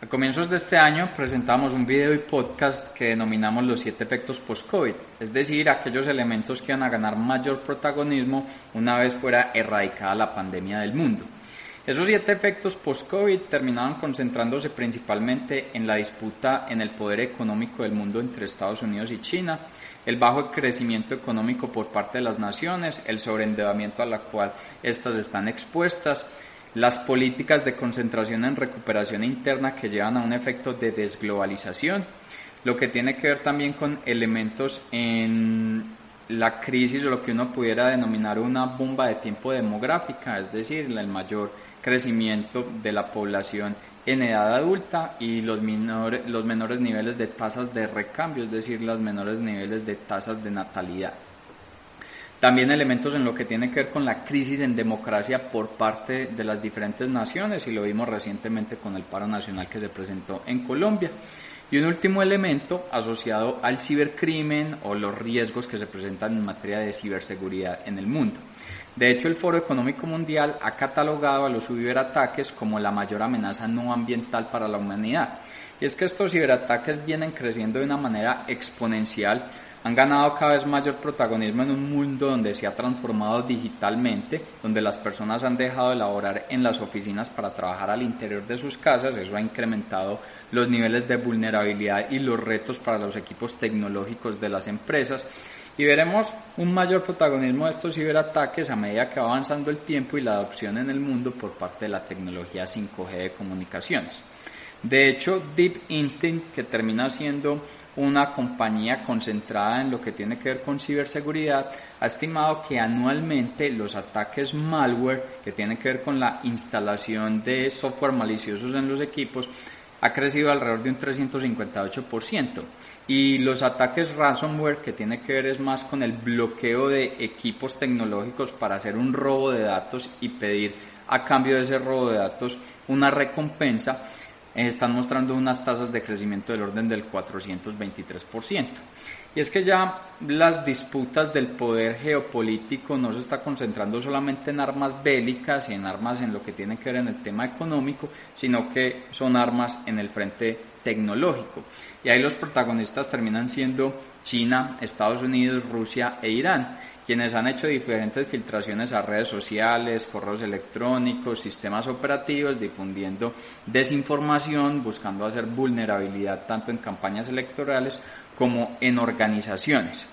A comienzos de este año presentamos un video y podcast que denominamos los siete efectos post-COVID, es decir, aquellos elementos que van a ganar mayor protagonismo una vez fuera erradicada la pandemia del mundo. Esos siete efectos post-COVID terminaban concentrándose principalmente en la disputa en el poder económico del mundo entre Estados Unidos y China, el bajo crecimiento económico por parte de las naciones, el sobreendeudamiento a la cual éstas están expuestas, las políticas de concentración en recuperación interna que llevan a un efecto de desglobalización, lo que tiene que ver también con elementos en la crisis o lo que uno pudiera denominar una bomba de tiempo demográfica, es decir, el mayor crecimiento de la población en edad adulta y los, los menores niveles de tasas de recambio, es decir, los menores niveles de tasas de natalidad. También elementos en lo que tiene que ver con la crisis en democracia por parte de las diferentes naciones y lo vimos recientemente con el paro nacional que se presentó en Colombia. Y un último elemento asociado al cibercrimen o los riesgos que se presentan en materia de ciberseguridad en el mundo. De hecho, el Foro Económico Mundial ha catalogado a los ciberataques como la mayor amenaza no ambiental para la humanidad. Y es que estos ciberataques vienen creciendo de una manera exponencial han ganado cada vez mayor protagonismo en un mundo donde se ha transformado digitalmente, donde las personas han dejado de laborar en las oficinas para trabajar al interior de sus casas, eso ha incrementado los niveles de vulnerabilidad y los retos para los equipos tecnológicos de las empresas. Y veremos un mayor protagonismo de estos ciberataques a medida que va avanzando el tiempo y la adopción en el mundo por parte de la tecnología 5G de comunicaciones. De hecho, Deep Instinct, que termina siendo una compañía concentrada en lo que tiene que ver con ciberseguridad, ha estimado que anualmente los ataques malware, que tienen que ver con la instalación de software maliciosos en los equipos, ha crecido alrededor de un 358%. Y los ataques ransomware, que tiene que ver es más con el bloqueo de equipos tecnológicos para hacer un robo de datos y pedir a cambio de ese robo de datos una recompensa, están mostrando unas tasas de crecimiento del orden del 423%. Y es que ya las disputas del poder geopolítico no se está concentrando solamente en armas bélicas y en armas en lo que tiene que ver en el tema económico, sino que son armas en el frente tecnológico. Y ahí los protagonistas terminan siendo China, Estados Unidos, Rusia e Irán quienes han hecho diferentes filtraciones a redes sociales, correos electrónicos, sistemas operativos, difundiendo desinformación, buscando hacer vulnerabilidad tanto en campañas electorales como en organizaciones.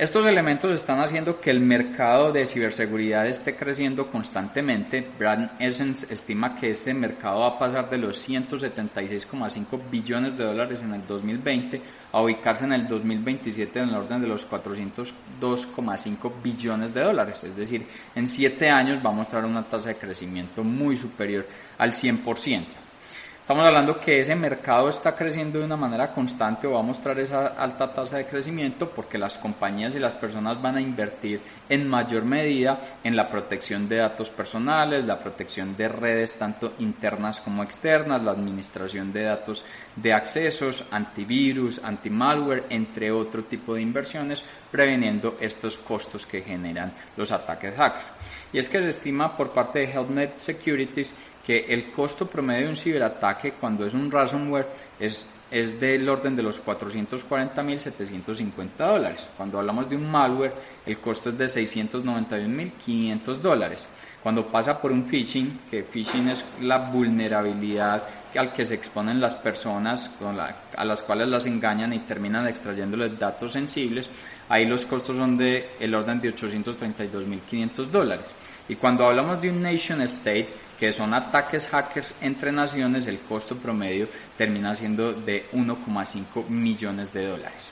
Estos elementos están haciendo que el mercado de ciberseguridad esté creciendo constantemente. Brand Essence estima que este mercado va a pasar de los 176,5 billones de dólares en el 2020 a ubicarse en el 2027 en el orden de los 402,5 billones de dólares. Es decir, en siete años va a mostrar una tasa de crecimiento muy superior al 100%. Estamos hablando que ese mercado está creciendo de una manera constante o va a mostrar esa alta tasa de crecimiento porque las compañías y las personas van a invertir en mayor medida en la protección de datos personales, la protección de redes tanto internas como externas, la administración de datos de accesos, antivirus, antimalware, entre otro tipo de inversiones, preveniendo estos costos que generan los ataques hackers. Y es que se estima por parte de HealthNet Securities que el costo promedio de un ciberataque cuando es un ransomware es, es del orden de los 440.750 dólares. Cuando hablamos de un malware, el costo es de 691.500 dólares. Cuando pasa por un phishing, que phishing es la vulnerabilidad al que se exponen las personas a las cuales las engañan y terminan extrayéndoles datos sensibles, ahí los costos son de el orden de 832.500 dólares. Y cuando hablamos de un nation state, que son ataques hackers entre naciones, el costo promedio termina siendo de 1,5 millones de dólares.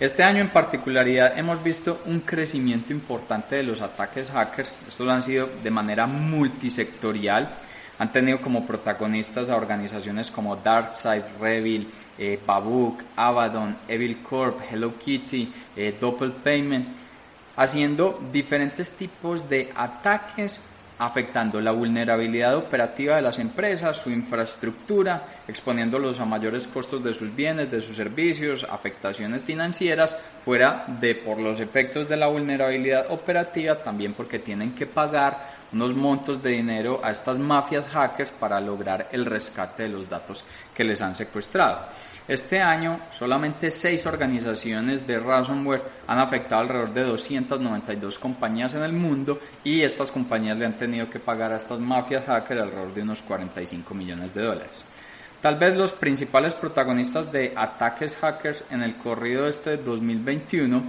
Este año en particularidad hemos visto un crecimiento importante de los ataques hackers. Estos han sido de manera multisectorial. Han tenido como protagonistas a organizaciones como DarkSide, Revil, eh, Abaddon, Evil Corp, Hello Kitty, eh, Doppel Payment, haciendo diferentes tipos de ataques afectando la vulnerabilidad operativa de las empresas, su infraestructura, exponiéndolos a mayores costos de sus bienes, de sus servicios, afectaciones financieras, fuera de por los efectos de la vulnerabilidad operativa, también porque tienen que pagar unos montos de dinero a estas mafias hackers para lograr el rescate de los datos que les han secuestrado. Este año, solamente seis organizaciones de ransomware han afectado alrededor de 292 compañías en el mundo y estas compañías le han tenido que pagar a estas mafias hackers alrededor de unos 45 millones de dólares. Tal vez los principales protagonistas de ataques hackers en el corrido este 2021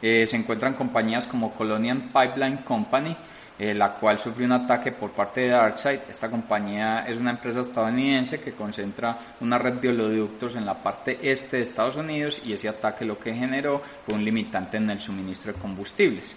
eh, se encuentran compañías como Colonial Pipeline Company, eh, la cual sufrió un ataque por parte de DarkSide. Esta compañía es una empresa estadounidense que concentra una red de oleoductos en la parte este de Estados Unidos y ese ataque lo que generó fue un limitante en el suministro de combustibles.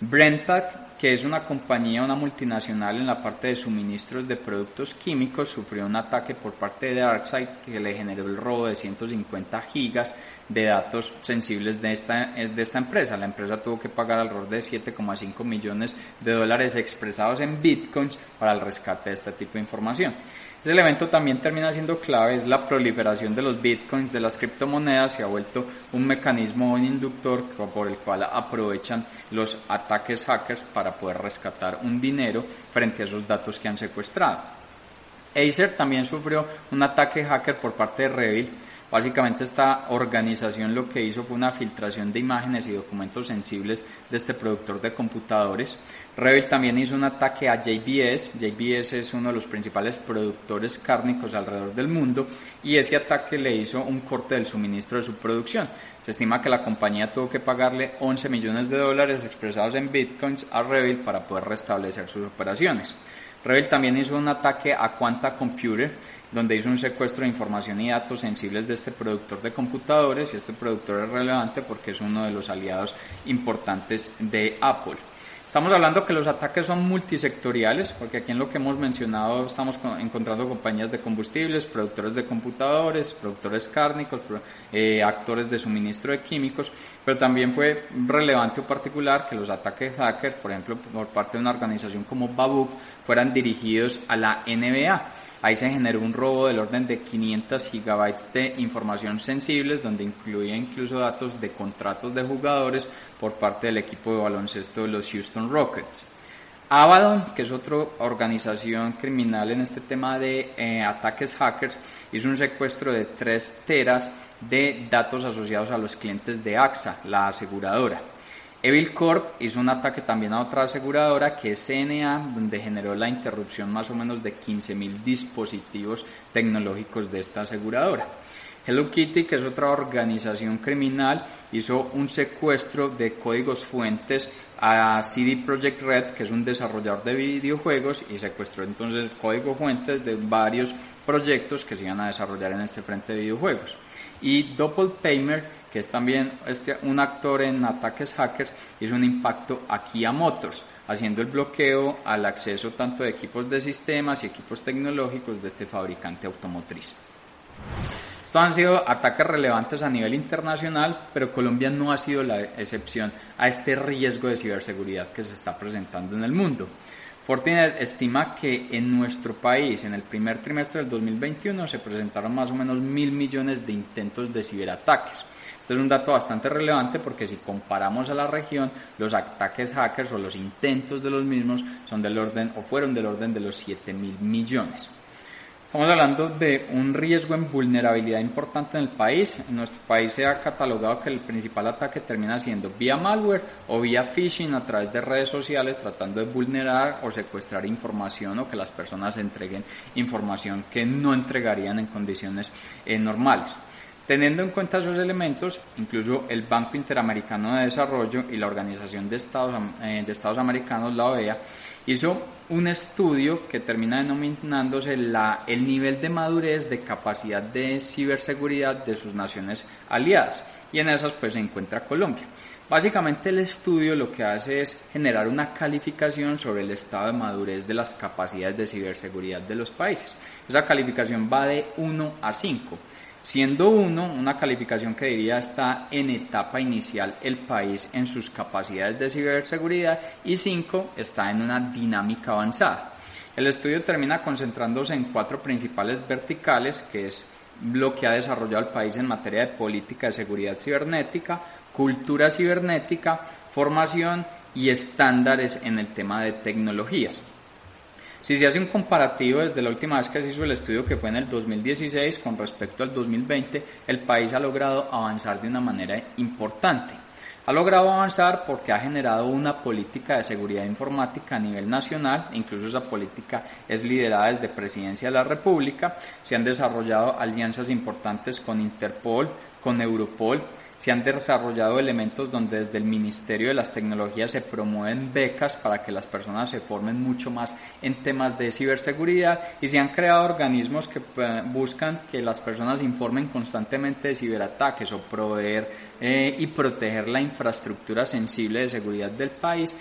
Brenntag, que es una compañía, una multinacional en la parte de suministros de productos químicos, sufrió un ataque por parte de DarkSide que le generó el robo de 150 gigas de datos sensibles de esta, de esta empresa. La empresa tuvo que pagar alrededor de 7,5 millones de dólares expresados en bitcoins para el rescate de este tipo de información. Ese elemento también termina siendo clave, es la proliferación de los bitcoins, de las criptomonedas, se ha vuelto un mecanismo, un inductor por el cual aprovechan los ataques hackers para poder rescatar un dinero frente a esos datos que han secuestrado. Acer también sufrió un ataque hacker por parte de Revil Básicamente esta organización lo que hizo fue una filtración de imágenes y documentos sensibles de este productor de computadores. Revit también hizo un ataque a JBS. JBS es uno de los principales productores cárnicos alrededor del mundo y ese ataque le hizo un corte del suministro de su producción. Se estima que la compañía tuvo que pagarle 11 millones de dólares expresados en bitcoins a Revit para poder restablecer sus operaciones. Revit también hizo un ataque a Quanta Computer donde hizo un secuestro de información y datos sensibles de este productor de computadores y este productor es relevante porque es uno de los aliados importantes de Apple. Estamos hablando que los ataques son multisectoriales, porque aquí en lo que hemos mencionado estamos encontrando compañías de combustibles, productores de computadores, productores cárnicos, eh, actores de suministro de químicos, pero también fue relevante o particular que los ataques hacker, por ejemplo, por parte de una organización como Babuk, fueran dirigidos a la NBA Ahí se generó un robo del orden de 500 gigabytes de información sensibles, donde incluía incluso datos de contratos de jugadores por parte del equipo de baloncesto de los Houston Rockets. Abaddon, que es otra organización criminal en este tema de eh, ataques hackers, hizo un secuestro de 3 teras de datos asociados a los clientes de AXA, la aseguradora. Evil Corp hizo un ataque también a otra aseguradora que es CNA, donde generó la interrupción más o menos de 15.000 dispositivos tecnológicos de esta aseguradora. Hello Kitty, que es otra organización criminal, hizo un secuestro de códigos fuentes a CD Projekt Red, que es un desarrollador de videojuegos, y secuestró entonces código fuentes de varios proyectos que se iban a desarrollar en este frente de videojuegos. Y Doppelpaymer, que es también este, un actor en ataques hackers, hizo un impacto aquí a Motors, haciendo el bloqueo al acceso tanto de equipos de sistemas y equipos tecnológicos de este fabricante automotriz. Estos han sido ataques relevantes a nivel internacional, pero Colombia no ha sido la excepción a este riesgo de ciberseguridad que se está presentando en el mundo. Fortinet estima que en nuestro país, en el primer trimestre del 2021, se presentaron más o menos mil millones de intentos de ciberataques. Este es un dato bastante relevante porque si comparamos a la región, los ataques hackers o los intentos de los mismos son del orden o fueron del orden de los 7 mil millones. Estamos hablando de un riesgo en vulnerabilidad importante en el país. En nuestro país se ha catalogado que el principal ataque termina siendo vía malware o vía phishing a través de redes sociales tratando de vulnerar o secuestrar información o que las personas entreguen información que no entregarían en condiciones eh, normales. Teniendo en cuenta esos elementos, incluso el Banco Interamericano de Desarrollo y la Organización de Estados, eh, de Estados Americanos, la OEA, hizo un estudio que termina denominándose el nivel de madurez de capacidad de ciberseguridad de sus naciones aliadas. Y en esas pues se encuentra Colombia. Básicamente el estudio lo que hace es generar una calificación sobre el estado de madurez de las capacidades de ciberseguridad de los países. Esa calificación va de 1 a 5 siendo uno una calificación que diría está en etapa inicial el país en sus capacidades de ciberseguridad y cinco está en una dinámica avanzada. El estudio termina concentrándose en cuatro principales verticales, que es lo que ha desarrollado el país en materia de política de seguridad cibernética, cultura cibernética, formación y estándares en el tema de tecnologías. Si se hace un comparativo desde la última vez que se hizo el estudio, que fue en el 2016, con respecto al 2020, el país ha logrado avanzar de una manera importante. Ha logrado avanzar porque ha generado una política de seguridad informática a nivel nacional, incluso esa política es liderada desde Presidencia de la República, se han desarrollado alianzas importantes con Interpol, con Europol, se han desarrollado elementos donde desde el Ministerio de las Tecnologías se promueven becas para que las personas se formen mucho más en temas de ciberseguridad y se han creado organismos que eh, buscan que las personas informen constantemente de ciberataques o proveer eh, y proteger la infraestructura sensible de seguridad del país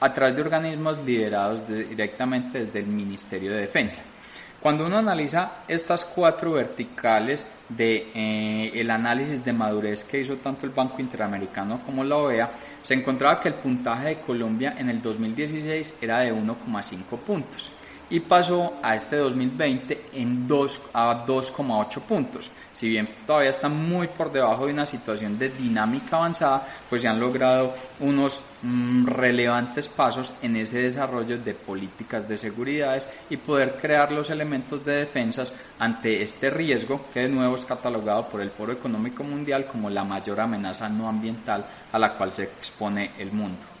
a través de organismos liderados directamente desde el Ministerio de Defensa. Cuando uno analiza estas cuatro verticales de eh, el análisis de madurez que hizo tanto el Banco Interamericano como la OEA, se encontraba que el puntaje de Colombia en el 2016 era de 1,5 puntos y pasó a este 2020 en 2 a 2,8 puntos. Si bien todavía está muy por debajo de una situación de dinámica avanzada, pues se han logrado unos mm, relevantes pasos en ese desarrollo de políticas de seguridad y poder crear los elementos de defensas ante este riesgo que de nuevo es catalogado por el Foro Económico Mundial como la mayor amenaza no ambiental a la cual se expone el mundo.